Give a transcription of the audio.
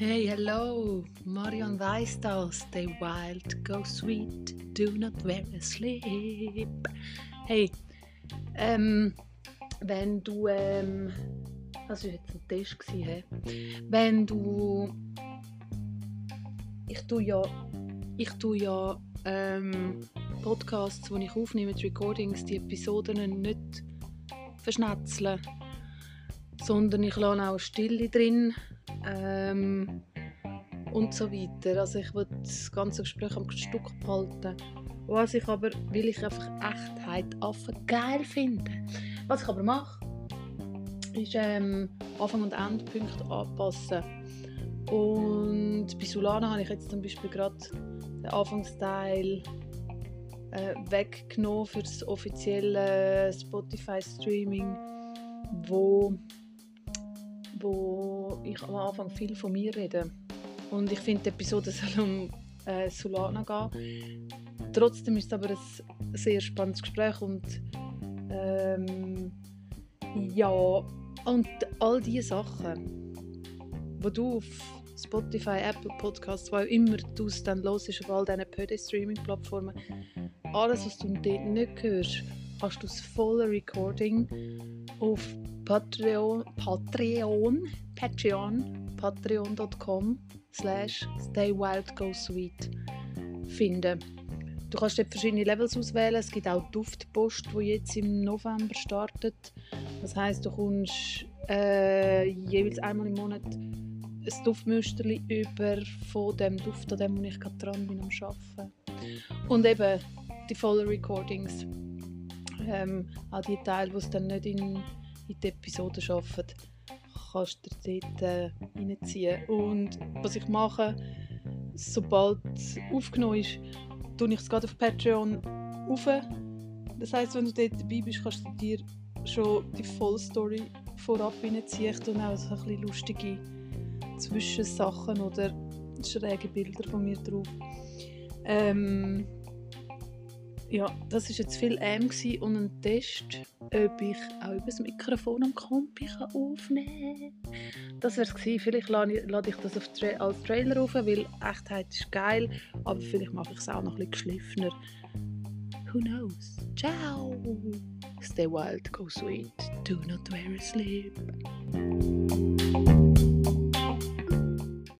hello, Marion Weistal, stay wild, go sweet, do not wear asleep. Hey, ähm, wenn du, ähm, das war jetzt ein Test, gewesen, wenn du, ich tue ja, ich tue ja ähm, Podcasts, die ich aufnehme, die Recordings, die Episoden nicht verschnetzeln, sondern ich lasse auch Stille drin ähm, und so weiter. Also ich will das ganze Gespräch am Stück behalten. Was ich aber, weil ich einfach Echtheit Affen geil finde. Was ich aber mache, ist ähm, Anfang- und Endpunkte anpassen. Und bei Solana habe ich jetzt zum Beispiel gerade den Anfangsteil äh, weggenommen für das offizielle Spotify-Streaming, wo wo ich am Anfang viel von mir rede. Und ich finde, die Episode soll um äh, Solana gehen. Trotzdem ist es aber ein sehr spannendes Gespräch und ähm, ja, und all diese Sachen, wo du auf Spotify, Apple Podcasts, wo immer du es dann los auf all diesen Pöde-Streaming-Plattformen, alles, was du dort nicht hörst, hast du das volle Recording auf Patreon, Patreon, Patreon, patreon.com slash staywildgosweet finden. Du kannst dort verschiedene Levels auswählen. Es gibt auch Duftpost, die jetzt im November startet. Das heißt, du kommst äh, jeweils einmal im Monat ein Duftmüsterli über von dem Duft, an dem ich gerade dran bin am Arbeiten. Und eben die vollen Recordings. Ähm, auch die Teile, die es dann nicht in in die Episode arbeiten, kannst du dort äh, reinziehen. Und was ich mache, sobald es aufgenommen ist, tue ich es gerade auf Patreon auf. Das heisst, wenn du dort dabei bist, kannst du dir schon die Vollstory vorab reinziehen. Ich tue auch so ein bisschen lustige Zwischensachen oder schräge Bilder von mir drauf. Ähm, ja, das war jetzt viel M und ein Test, ob ich auch über das Mikrofon am Kompi aufnehmen kann. Das wäre es. Vielleicht lade ich das Tra als Trailer auf, weil Echtheit ist geil, aber vielleicht mache ich es auch noch bisschen geschliffener. Who knows? Ciao! Stay wild, go sweet, do not wear a sleep.